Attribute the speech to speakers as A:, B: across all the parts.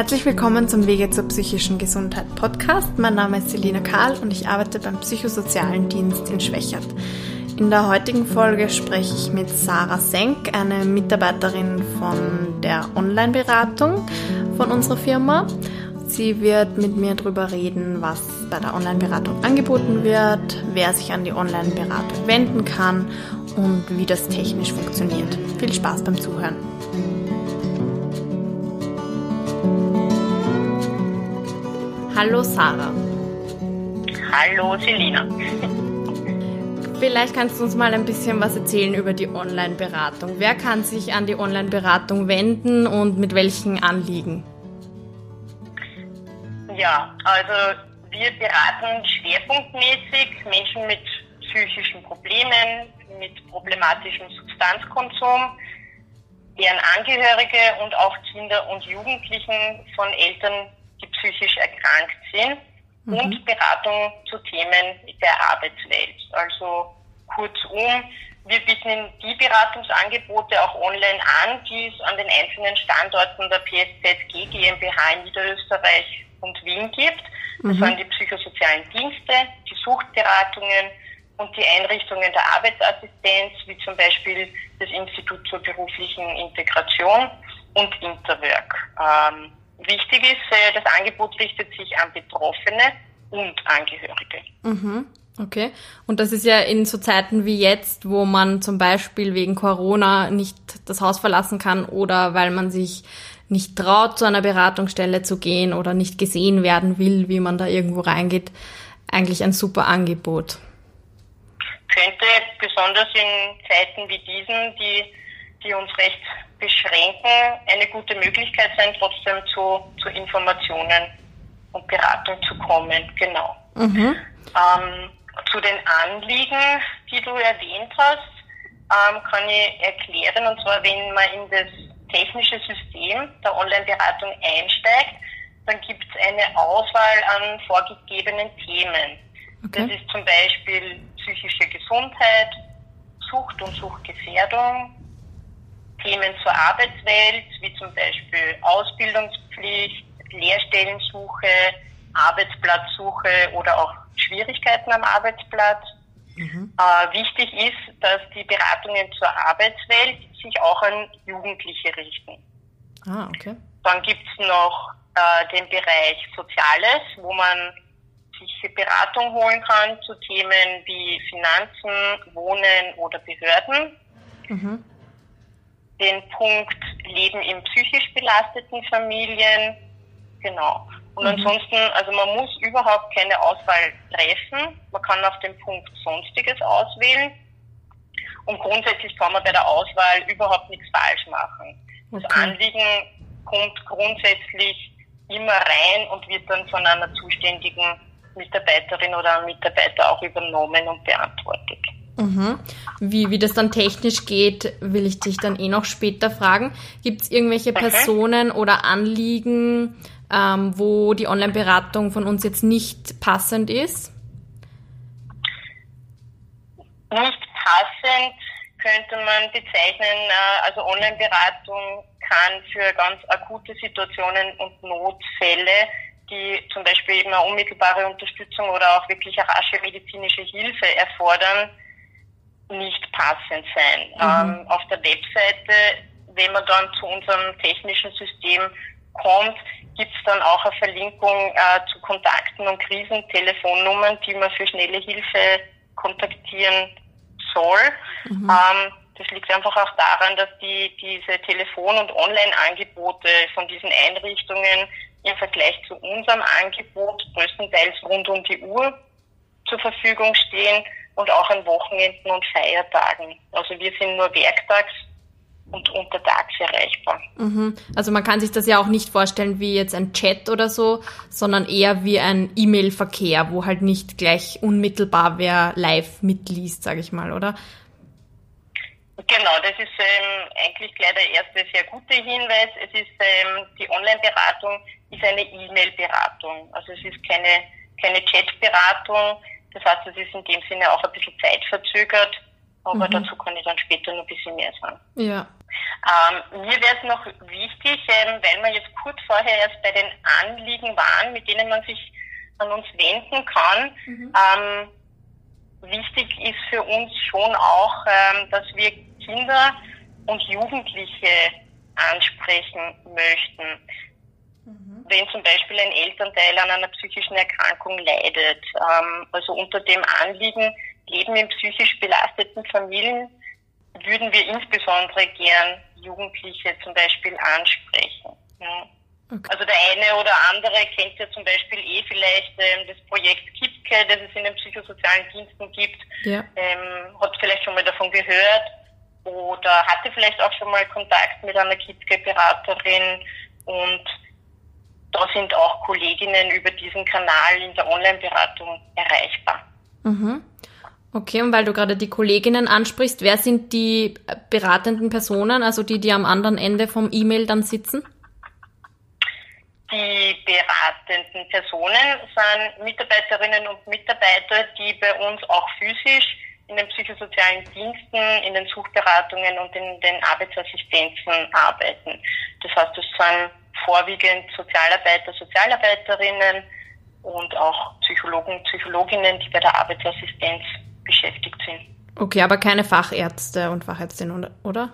A: Herzlich willkommen zum Wege zur psychischen Gesundheit Podcast. Mein Name ist Selina Karl und ich arbeite beim Psychosozialen Dienst in Schwächert. In der heutigen Folge spreche ich mit Sarah Senk, eine Mitarbeiterin von der Online-Beratung von unserer Firma. Sie wird mit mir darüber reden, was bei der Online-Beratung angeboten wird, wer sich an die Online-Beratung wenden kann und wie das technisch funktioniert. Viel Spaß beim Zuhören. Hallo Sarah.
B: Hallo Selina.
A: Vielleicht kannst du uns mal ein bisschen was erzählen über die Online-Beratung. Wer kann sich an die Online-Beratung wenden und mit welchen Anliegen?
B: Ja, also wir beraten schwerpunktmäßig Menschen mit psychischen Problemen, mit problematischem Substanzkonsum, deren Angehörige und auch Kinder und Jugendlichen von Eltern, die psychisch erkrankt sind mhm. und Beratung zu Themen der Arbeitswelt. Also kurzum, wir bieten die Beratungsangebote auch online an, die es an den einzelnen Standorten der PSZG GmbH in Niederösterreich und Wien gibt. Das mhm. sind die psychosozialen Dienste, die Suchtberatungen und die Einrichtungen der Arbeitsassistenz, wie zum Beispiel das Institut zur beruflichen Integration und Interwork. Ähm, wichtig ist, äh, das Angebot richtet sich an Betroffene und Angehörige.
A: Mhm. Okay. Und das ist ja in so Zeiten wie jetzt, wo man zum Beispiel wegen Corona nicht das Haus verlassen kann oder weil man sich nicht traut, zu einer Beratungsstelle zu gehen oder nicht gesehen werden will, wie man da irgendwo reingeht, eigentlich ein super Angebot.
B: Könnte besonders in Zeiten wie diesen, die, die uns recht beschränken, eine gute Möglichkeit sein, trotzdem zu, zu Informationen und Beratung zu kommen. Genau. Mhm. Ähm, zu den Anliegen, die du erwähnt hast, ähm, kann ich erklären, und zwar wenn man in das technische System der Online-Beratung einsteigt, dann gibt es eine Auswahl an vorgegebenen Themen. Okay. Das ist zum Beispiel psychische Gesundheit, Sucht und Suchtgefährdung, Themen zur Arbeitswelt, wie zum Beispiel Ausbildungspflicht, Lehrstellensuche, Arbeitsplatzsuche oder auch Schwierigkeiten am Arbeitsplatz. Mhm. Äh, wichtig ist, dass die Beratungen zur Arbeitswelt sich auch an Jugendliche richten. Ah, okay. Dann gibt es noch äh, den Bereich Soziales, wo man sich Beratung holen kann zu Themen wie Finanzen, Wohnen oder Behörden. Mhm. Den Punkt Leben in psychisch belasteten Familien. Genau. Und mhm. ansonsten, also man muss überhaupt keine Auswahl treffen. Man kann auf den Punkt Sonstiges auswählen. Und grundsätzlich kann man bei der Auswahl überhaupt nichts falsch machen. Das Anliegen kommt grundsätzlich immer rein und wird dann von einer zuständigen Mitarbeiterin oder Mitarbeiter auch übernommen und beantwortet.
A: Mhm. Wie, wie das dann technisch geht, will ich dich dann eh noch später fragen. Gibt es irgendwelche okay. Personen oder Anliegen, ähm, wo die Online-Beratung von uns jetzt nicht passend ist?
B: Nicht passend könnte man bezeichnen, äh, also Online-Beratung kann für ganz akute Situationen und Notfälle, die zum Beispiel eben eine unmittelbare Unterstützung oder auch wirklich eine rasche medizinische Hilfe erfordern, nicht passend sein. Mhm. Ähm, auf der Webseite, wenn man dann zu unserem technischen System kommt, gibt es dann auch eine Verlinkung äh, zu Kontakten und Krisentelefonnummern, die man für schnelle Hilfe kontaktieren soll. Mhm. Ähm, das liegt einfach auch daran, dass die, diese Telefon- und Online-Angebote von diesen Einrichtungen im Vergleich zu unserem Angebot größtenteils rund um die Uhr zur Verfügung stehen und auch an Wochenenden und Feiertagen. Also wir sind nur werktags und untertags erreichbar.
A: Mhm. Also man kann sich das ja auch nicht vorstellen wie jetzt ein Chat oder so, sondern eher wie ein E-Mail-Verkehr, wo halt nicht gleich unmittelbar wer live mitliest, sage ich mal, oder?
B: Genau, das ist ähm, eigentlich gleich der erste sehr gute Hinweis. Es ist ähm, die Online-Beratung ist eine E-Mail-Beratung. Also es ist keine, keine Chat-Beratung. Das heißt, es ist in dem Sinne auch ein bisschen zeitverzögert. Aber mhm. dazu kann ich dann später noch ein bisschen mehr sagen.
A: Ja,
B: Ähm, mir wäre es noch wichtig, ähm, weil wir jetzt kurz vorher erst bei den Anliegen waren, mit denen man sich an uns wenden kann. Mhm. Ähm, wichtig ist für uns schon auch, ähm, dass wir Kinder und Jugendliche ansprechen möchten. Wenn zum Beispiel ein Elternteil an einer psychischen Erkrankung leidet. Ähm, also unter dem Anliegen, Leben in psychisch belasteten Familien würden wir insbesondere gern Jugendliche zum Beispiel ansprechen. Ja. Okay. Also der eine oder andere kennt ja zum Beispiel eh vielleicht ähm, das Projekt KIPKE, das es in den psychosozialen Diensten gibt, ja. ähm, hat vielleicht schon mal davon gehört oder hatte vielleicht auch schon mal Kontakt mit einer KIPKE-Beraterin und da sind auch Kolleginnen über diesen Kanal in der Online-Beratung erreichbar.
A: Mhm. Okay, und weil du gerade die Kolleginnen ansprichst, wer sind die beratenden Personen, also die, die am anderen Ende vom E-Mail dann sitzen?
B: Die beratenden Personen sind Mitarbeiterinnen und Mitarbeiter, die bei uns auch physisch in den psychosozialen Diensten, in den Suchberatungen und in den Arbeitsassistenzen arbeiten. Das heißt, es sind vorwiegend Sozialarbeiter, Sozialarbeiterinnen und auch Psychologen, Psychologinnen, die bei der Arbeitsassistenz beschäftigt sind.
A: Okay, aber keine Fachärzte und Fachärztinnen, oder?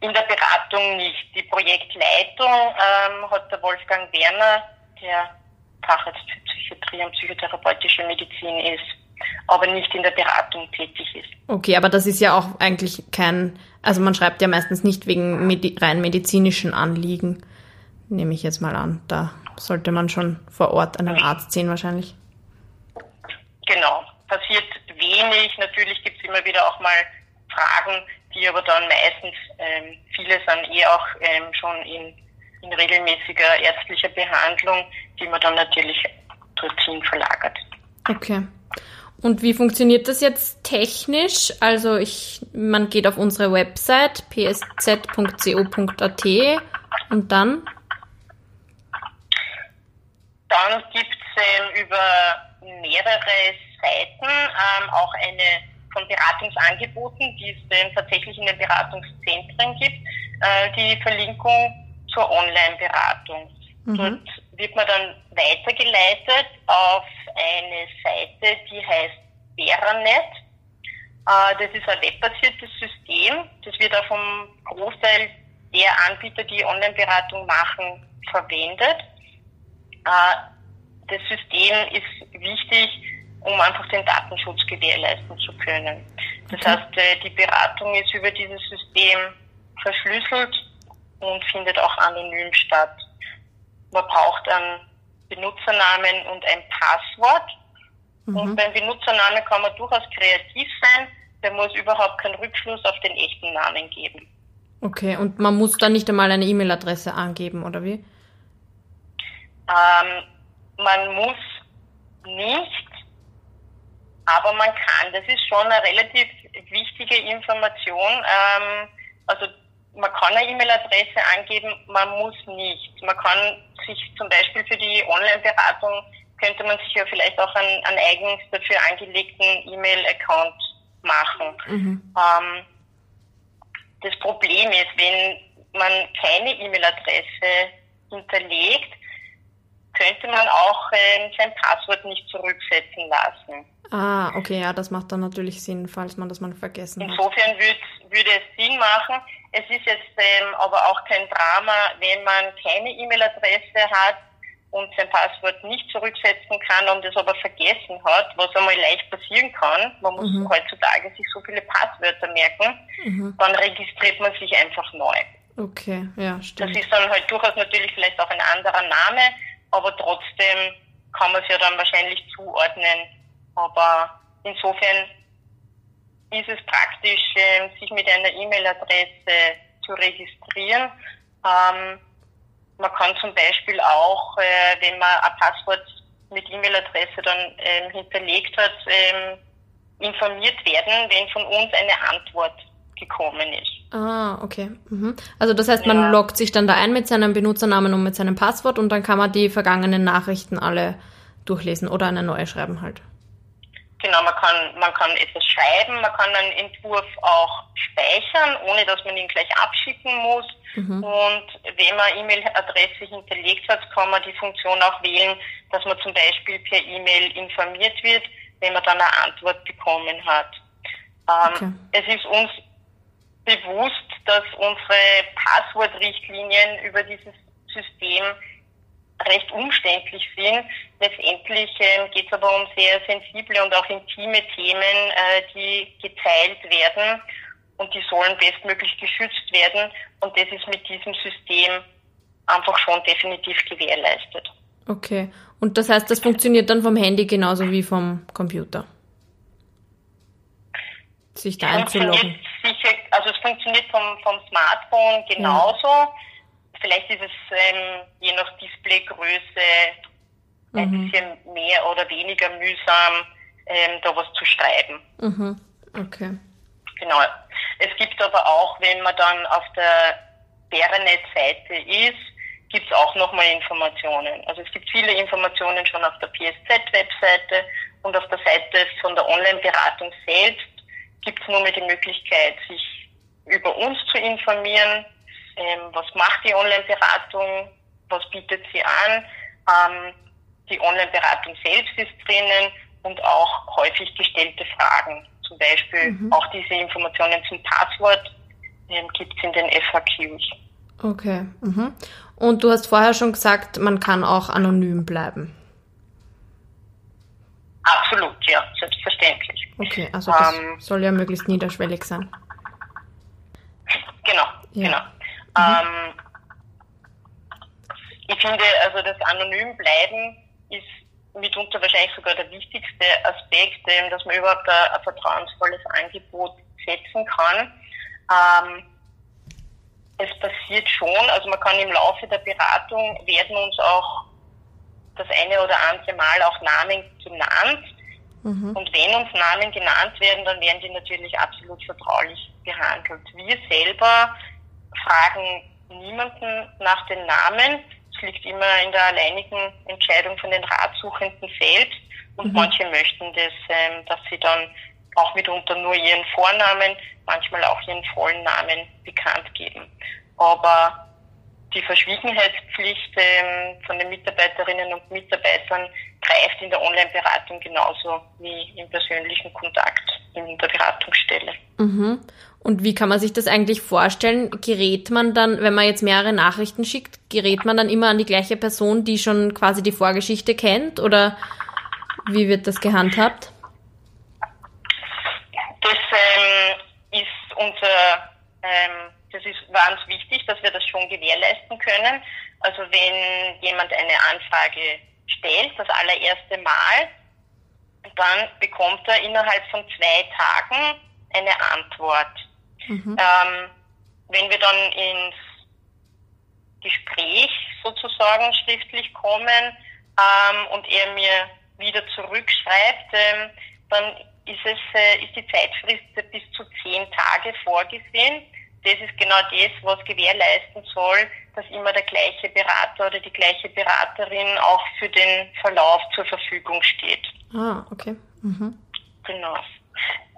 B: In der Beratung nicht. Die Projektleitung ähm, hat der Wolfgang Werner, der Facharzt für Psychiatrie und psychotherapeutische Medizin ist, aber nicht in der Beratung tätig ist.
A: Okay, aber das ist ja auch eigentlich kein, also man schreibt ja meistens nicht wegen Medi rein medizinischen Anliegen, nehme ich jetzt mal an. Da sollte man schon vor Ort einen Arzt sehen wahrscheinlich.
B: Genau passiert wenig. Natürlich gibt es immer wieder auch mal Fragen, die aber dann meistens, ähm, viele sind eh auch ähm, schon in, in regelmäßiger ärztlicher Behandlung, die man dann natürlich dorthin verlagert.
A: Okay. Und wie funktioniert das jetzt technisch? Also ich, man geht auf unsere Website psz.co.at und dann?
B: Dann gibt es ähm, über mehrere Seiten ähm, auch eine von Beratungsangeboten, die es ähm, tatsächlich in den Beratungszentren gibt, äh, die Verlinkung zur Online-Beratung. Mhm. Dort wird man dann weitergeleitet auf eine Seite, die heißt Veranet. Äh, das ist ein webbasiertes System. Das wird auch vom Großteil der Anbieter, die Online-Beratung machen, verwendet. Äh, das System ist wichtig, um einfach den Datenschutz gewährleisten zu können. Das okay. heißt, äh, die Beratung ist über dieses System verschlüsselt und findet auch anonym statt. Man braucht einen Benutzernamen und ein Passwort. Mhm. Und beim Benutzernamen kann man durchaus kreativ sein. Der muss überhaupt keinen Rückschluss auf den echten Namen geben.
A: Okay, und man muss dann nicht einmal eine E-Mail-Adresse angeben, oder wie?
B: Ähm, man muss nicht, aber man kann. Das ist schon eine relativ wichtige Information. Ähm, also man kann eine E-Mail-Adresse angeben, man muss nicht. Man kann sich zum Beispiel für die Online-Beratung könnte man sich ja vielleicht auch einen, einen eigens dafür angelegten E-Mail-Account machen. Mhm. Ähm, das Problem ist, wenn man keine E-Mail-Adresse hinterlegt, könnte man auch äh, sein Passwort nicht zurücksetzen lassen.
A: Ah, okay, ja, das macht dann natürlich Sinn, falls man das mal vergessen
B: hat. Insofern würd, würde es Sinn machen. Es ist jetzt ähm, aber auch kein Drama, wenn man keine E-Mail-Adresse hat und sein Passwort nicht zurücksetzen kann und es aber vergessen hat, was einmal leicht passieren kann. Man muss mhm. heutzutage sich so viele Passwörter merken. Mhm. Dann registriert man sich einfach neu.
A: Okay, ja, stimmt.
B: Das ist dann halt durchaus natürlich vielleicht auch ein anderer Name, aber trotzdem kann man es ja dann wahrscheinlich zuordnen aber insofern ist es praktisch, ähm, sich mit einer E-Mail-Adresse zu registrieren. Ähm, man kann zum Beispiel auch, äh, wenn man ein Passwort mit E-Mail-Adresse dann ähm, hinterlegt hat, informiert werden, wenn von uns eine Antwort gekommen ist.
A: Ah, okay. Mhm. Also das heißt, man ja. loggt sich dann da ein mit seinem Benutzernamen und mit seinem Passwort und dann kann man die vergangenen Nachrichten alle durchlesen oder eine neue schreiben halt.
B: Genau, man kann, man kann etwas schreiben, man kann einen Entwurf auch speichern, ohne dass man ihn gleich abschicken muss. Mhm. Und wenn man E-Mail-Adresse hinterlegt hat, kann man die Funktion auch wählen, dass man zum Beispiel per E-Mail informiert wird, wenn man dann eine Antwort bekommen hat. Ähm, okay. Es ist uns bewusst, dass unsere Passwortrichtlinien über dieses System recht umständlich sind. Letztendlich ähm, geht es aber um sehr sensible und auch intime Themen, äh, die geteilt werden und die sollen bestmöglich geschützt werden. Und das ist mit diesem System einfach schon definitiv gewährleistet.
A: Okay. Und das heißt, das funktioniert dann vom Handy genauso wie vom Computer? Sich da einzuloggen?
B: Sicher, also es funktioniert vom, vom Smartphone genauso. Ja. Vielleicht ist es ähm, je nach Displaygröße mhm. ein bisschen mehr oder weniger mühsam, ähm, da was zu schreiben.
A: Mhm. Okay.
B: Genau. Es gibt aber auch, wenn man dann auf der Beranet-Seite ist, gibt es auch nochmal Informationen. Also es gibt viele Informationen schon auf der PSZ-Webseite und auf der Seite von der Online-Beratung selbst gibt es nur mehr die Möglichkeit, sich über uns zu informieren, ähm, was macht die Online-Beratung, was bietet sie an. Ähm, die Online-Beratung selbst ist drinnen und auch häufig gestellte Fragen. Zum Beispiel mhm. auch diese Informationen zum Passwort ähm, gibt es in den FAQs.
A: Okay. Mhm. Und du hast vorher schon gesagt, man kann auch anonym bleiben.
B: Absolut, ja, selbstverständlich.
A: Okay, also das ähm, soll ja möglichst niederschwellig sein.
B: Genau, ja. genau. Mhm. Ähm, ich finde, also das anonym bleiben ist mitunter wahrscheinlich sogar der wichtigste Aspekt, dass man überhaupt ein, ein vertrauensvolles Angebot setzen kann. Ähm, es passiert schon, also man kann im Laufe der Beratung werden uns auch das eine oder andere Mal auch Namen genannt. Mhm. Und wenn uns Namen genannt werden, dann werden die natürlich absolut vertraulich behandelt. Wir selber fragen niemanden nach den Namen. Es liegt immer in der alleinigen Entscheidung von den Ratsuchenden selbst. Und mhm. manche möchten das, ähm, dass sie dann auch mitunter nur ihren Vornamen, manchmal auch ihren vollen Namen bekannt geben. Aber die Verschwiegenheitspflicht ähm, von den Mitarbeiterinnen und Mitarbeitern greift in der Online-Beratung genauso wie im persönlichen Kontakt in der Beratungsstelle.
A: Mhm. Und wie kann man sich das eigentlich vorstellen? Gerät man dann, wenn man jetzt mehrere Nachrichten schickt, gerät man dann immer an die gleiche Person, die schon quasi die Vorgeschichte kennt? Oder wie wird das gehandhabt?
B: Das ähm, ist unser, ähm, das ist ganz wichtig, dass wir das schon gewährleisten können. Also wenn jemand eine Anfrage stellt, das allererste Mal, dann bekommt er innerhalb von zwei Tagen eine Antwort. Mhm. Ähm, wenn wir dann ins Gespräch sozusagen schriftlich kommen ähm, und er mir wieder zurückschreibt, ähm, dann ist es äh, ist die Zeitfrist bis zu zehn Tage vorgesehen. Das ist genau das, was gewährleisten soll, dass immer der gleiche Berater oder die gleiche Beraterin auch für den Verlauf zur Verfügung steht.
A: Ah, okay. Mhm.
B: Genau.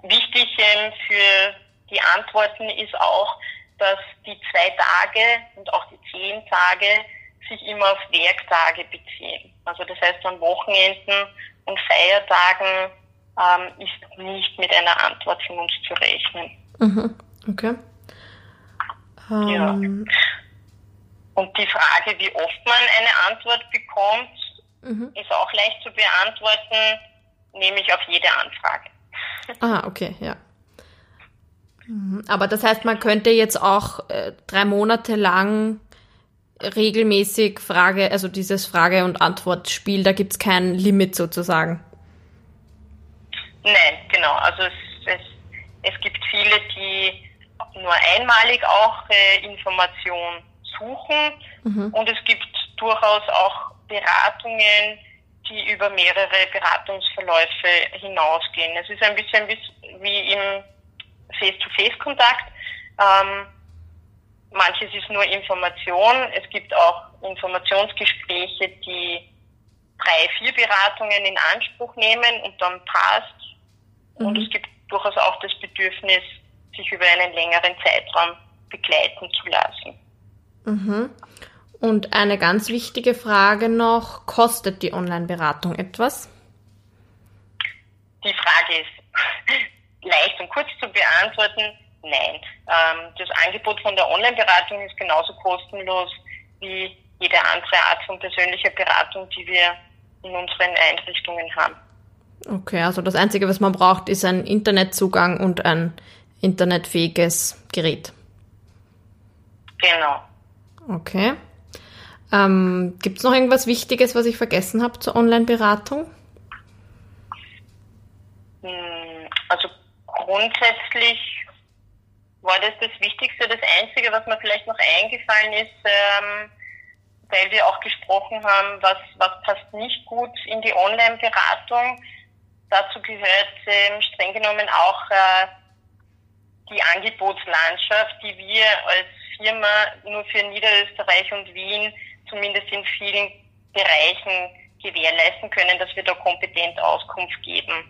B: Wichtig ähm, für die Antworten ist auch, dass die zwei Tage und auch die zehn Tage sich immer auf Werktage beziehen. Also das heißt, an Wochenenden und Feiertagen ähm, ist nicht mit einer Antwort von uns zu rechnen.
A: Mhm. Okay.
B: Ja. Ähm. Und die Frage, wie oft man eine Antwort bekommt, mhm. ist auch leicht zu beantworten, nämlich auf jede Anfrage.
A: Ah, okay, ja. Mhm. Aber das heißt, man könnte jetzt auch äh, drei Monate lang regelmäßig Frage, also dieses Frage- und Antwortspiel, da gibt es kein Limit sozusagen.
B: Nein, genau. Also es, es, es gibt viele, die nur einmalig auch äh, Informationen suchen mhm. und es gibt durchaus auch Beratungen, die über mehrere Beratungsverläufe hinausgehen. Es ist ein bisschen wie im Face-to-Face-Kontakt. Ähm, manches ist nur Information. Es gibt auch Informationsgespräche, die drei, vier Beratungen in Anspruch nehmen und dann passt mhm. und es gibt durchaus auch das Bedürfnis, sich über einen längeren Zeitraum begleiten zu lassen.
A: Mhm. Und eine ganz wichtige Frage noch, kostet die Online-Beratung etwas?
B: Die Frage ist leicht und kurz zu beantworten, nein. Ähm, das Angebot von der Online-Beratung ist genauso kostenlos wie jede andere Art von persönlicher Beratung, die wir in unseren Einrichtungen haben.
A: Okay, also das Einzige, was man braucht, ist ein Internetzugang und ein internetfähiges Gerät.
B: Genau.
A: Okay. Ähm, Gibt es noch irgendwas Wichtiges, was ich vergessen habe zur Online-Beratung?
B: Hm, also grundsätzlich war das das Wichtigste. Das Einzige, was mir vielleicht noch eingefallen ist, ähm, weil wir auch gesprochen haben, was, was passt nicht gut in die Online-Beratung. Dazu gehört ähm, streng genommen auch äh, die Angebotslandschaft, die wir als Firma nur für Niederösterreich und Wien zumindest in vielen Bereichen gewährleisten können, dass wir da kompetent Auskunft geben.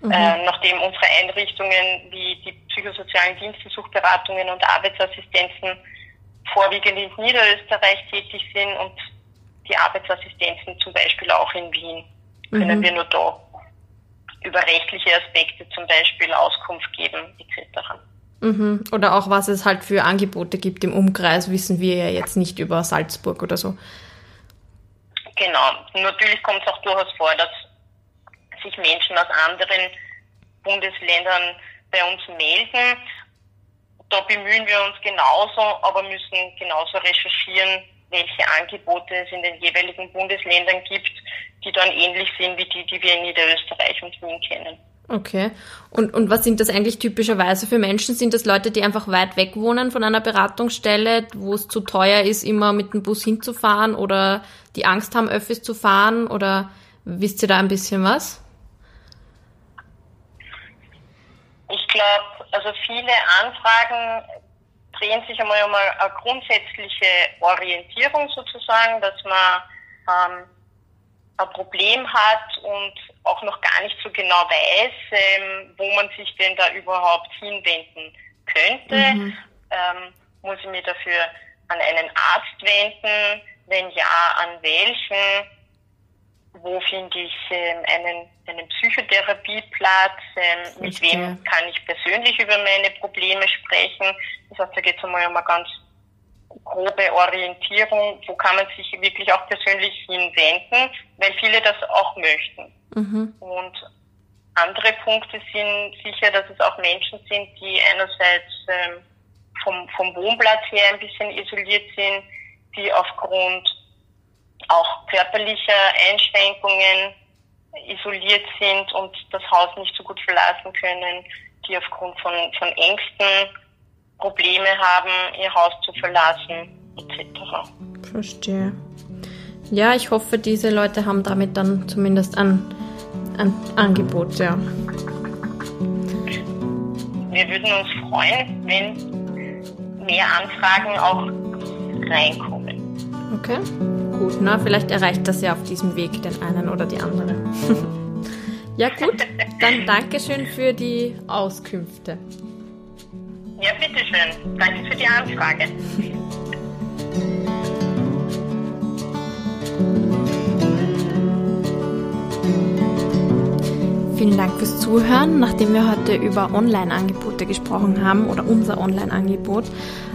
B: Mhm. Äh, nachdem unsere Einrichtungen wie die psychosozialen Dienste, Suchberatungen und Arbeitsassistenzen vorwiegend in Niederösterreich tätig sind und die Arbeitsassistenzen zum Beispiel auch in Wien, können mhm. wir nur da über rechtliche Aspekte zum Beispiel Auskunft geben etc.
A: Mhm. Oder auch was es halt für Angebote gibt im Umkreis, wissen wir ja jetzt nicht über Salzburg oder so.
B: Genau. Natürlich kommt es auch durchaus vor, dass sich Menschen aus anderen Bundesländern bei uns melden. Da bemühen wir uns genauso, aber müssen genauso recherchieren, welche Angebote es in den jeweiligen Bundesländern gibt, die dann ähnlich sind wie die, die wir in Niederösterreich und Wien kennen.
A: Okay. Und, und was sind das eigentlich typischerweise für Menschen? Sind das Leute, die einfach weit weg wohnen von einer Beratungsstelle, wo es zu teuer ist, immer mit dem Bus hinzufahren oder die Angst haben, Öffis zu fahren? Oder wisst ihr da ein bisschen was?
B: Ich glaube, also viele Anfragen drehen sich einmal um eine grundsätzliche Orientierung sozusagen, dass man ähm, ein Problem hat und auch noch gar nicht so genau weiß, ähm, wo man sich denn da überhaupt hinwenden könnte. Mhm. Ähm, muss ich mich dafür an einen Arzt wenden? Wenn ja, an welchen? Wo finde ich ähm, einen, einen Psychotherapieplatz? Ähm, mit wem kann ich persönlich über meine Probleme sprechen? Das heißt, da geht es einmal um eine ganz grobe Orientierung, wo kann man sich wirklich auch persönlich hinwenden, weil viele das auch möchten. Mhm. Und andere Punkte sind sicher, dass es auch Menschen sind, die einerseits ähm, vom, vom Wohnplatz her ein bisschen isoliert sind, die aufgrund auch körperlicher Einschränkungen isoliert sind und das Haus nicht so gut verlassen können, die aufgrund von, von Ängsten Probleme haben, ihr Haus zu verlassen, etc.
A: Verstehe. Ja, ich hoffe, diese Leute haben damit dann zumindest ein, ein Angebot, ja.
B: Wir würden uns freuen, wenn mehr Anfragen auch reinkommen.
A: Okay, gut. Na, vielleicht erreicht das ja auf diesem Weg den einen oder die andere. ja, gut. Dann Dankeschön für die Auskünfte.
B: Ja, bitteschön. Danke für die Anfrage.
A: Vielen Dank fürs Zuhören. Nachdem wir heute über Online-Angebote gesprochen haben oder unser Online-Angebot,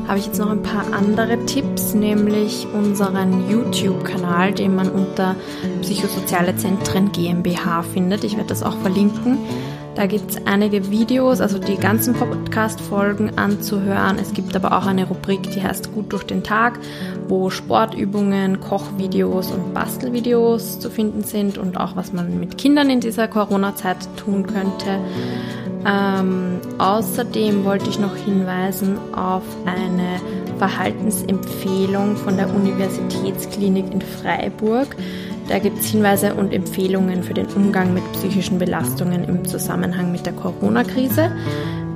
A: habe ich jetzt noch ein paar andere Tipps, nämlich unseren YouTube-Kanal, den man unter Psychosoziale Zentren GmbH findet. Ich werde das auch verlinken. Da gibt es einige Videos, also die ganzen Podcast-Folgen anzuhören. Es gibt aber auch eine Rubrik, die heißt Gut durch den Tag, wo Sportübungen, Kochvideos und Bastelvideos zu finden sind und auch was man mit Kindern in dieser Corona-Zeit tun könnte. Ähm, außerdem wollte ich noch hinweisen auf eine Verhaltensempfehlung von der Universitätsklinik in Freiburg. Da gibt es Hinweise und Empfehlungen für den Umgang mit psychischen Belastungen im Zusammenhang mit der Corona-Krise.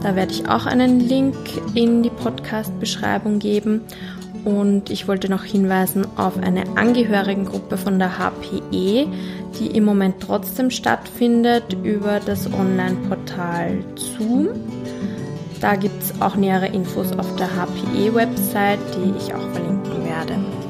A: Da werde ich auch einen Link in die Podcast-Beschreibung geben. Und ich wollte noch hinweisen auf eine Angehörigengruppe von der HPE, die im Moment trotzdem stattfindet über das Online-Portal Zoom. Da gibt es auch nähere Infos auf der HPE-Website, die ich auch verlinken werde.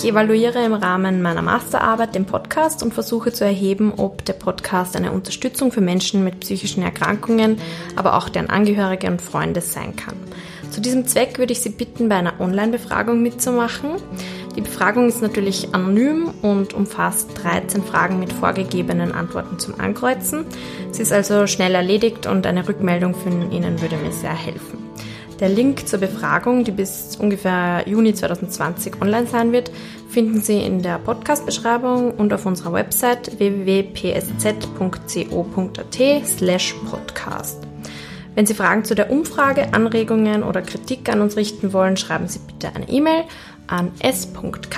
A: Ich evaluiere im Rahmen meiner Masterarbeit den Podcast und versuche zu erheben, ob der Podcast eine Unterstützung für Menschen mit psychischen Erkrankungen, aber auch deren Angehörige und Freunde sein kann. Zu diesem Zweck würde ich Sie bitten, bei einer Online-Befragung mitzumachen. Die Befragung ist natürlich anonym und umfasst 13 Fragen mit vorgegebenen Antworten zum Ankreuzen. Sie ist also schnell erledigt und eine Rückmeldung von Ihnen würde mir sehr helfen. Der Link zur Befragung, die bis ungefähr Juni 2020 online sein wird, finden Sie in der Podcast-Beschreibung und auf unserer Website www.psz.co.at slash podcast. Wenn Sie Fragen zu der Umfrage, Anregungen oder Kritik an uns richten wollen, schreiben Sie bitte eine E-Mail an s.karl.psz.co.at.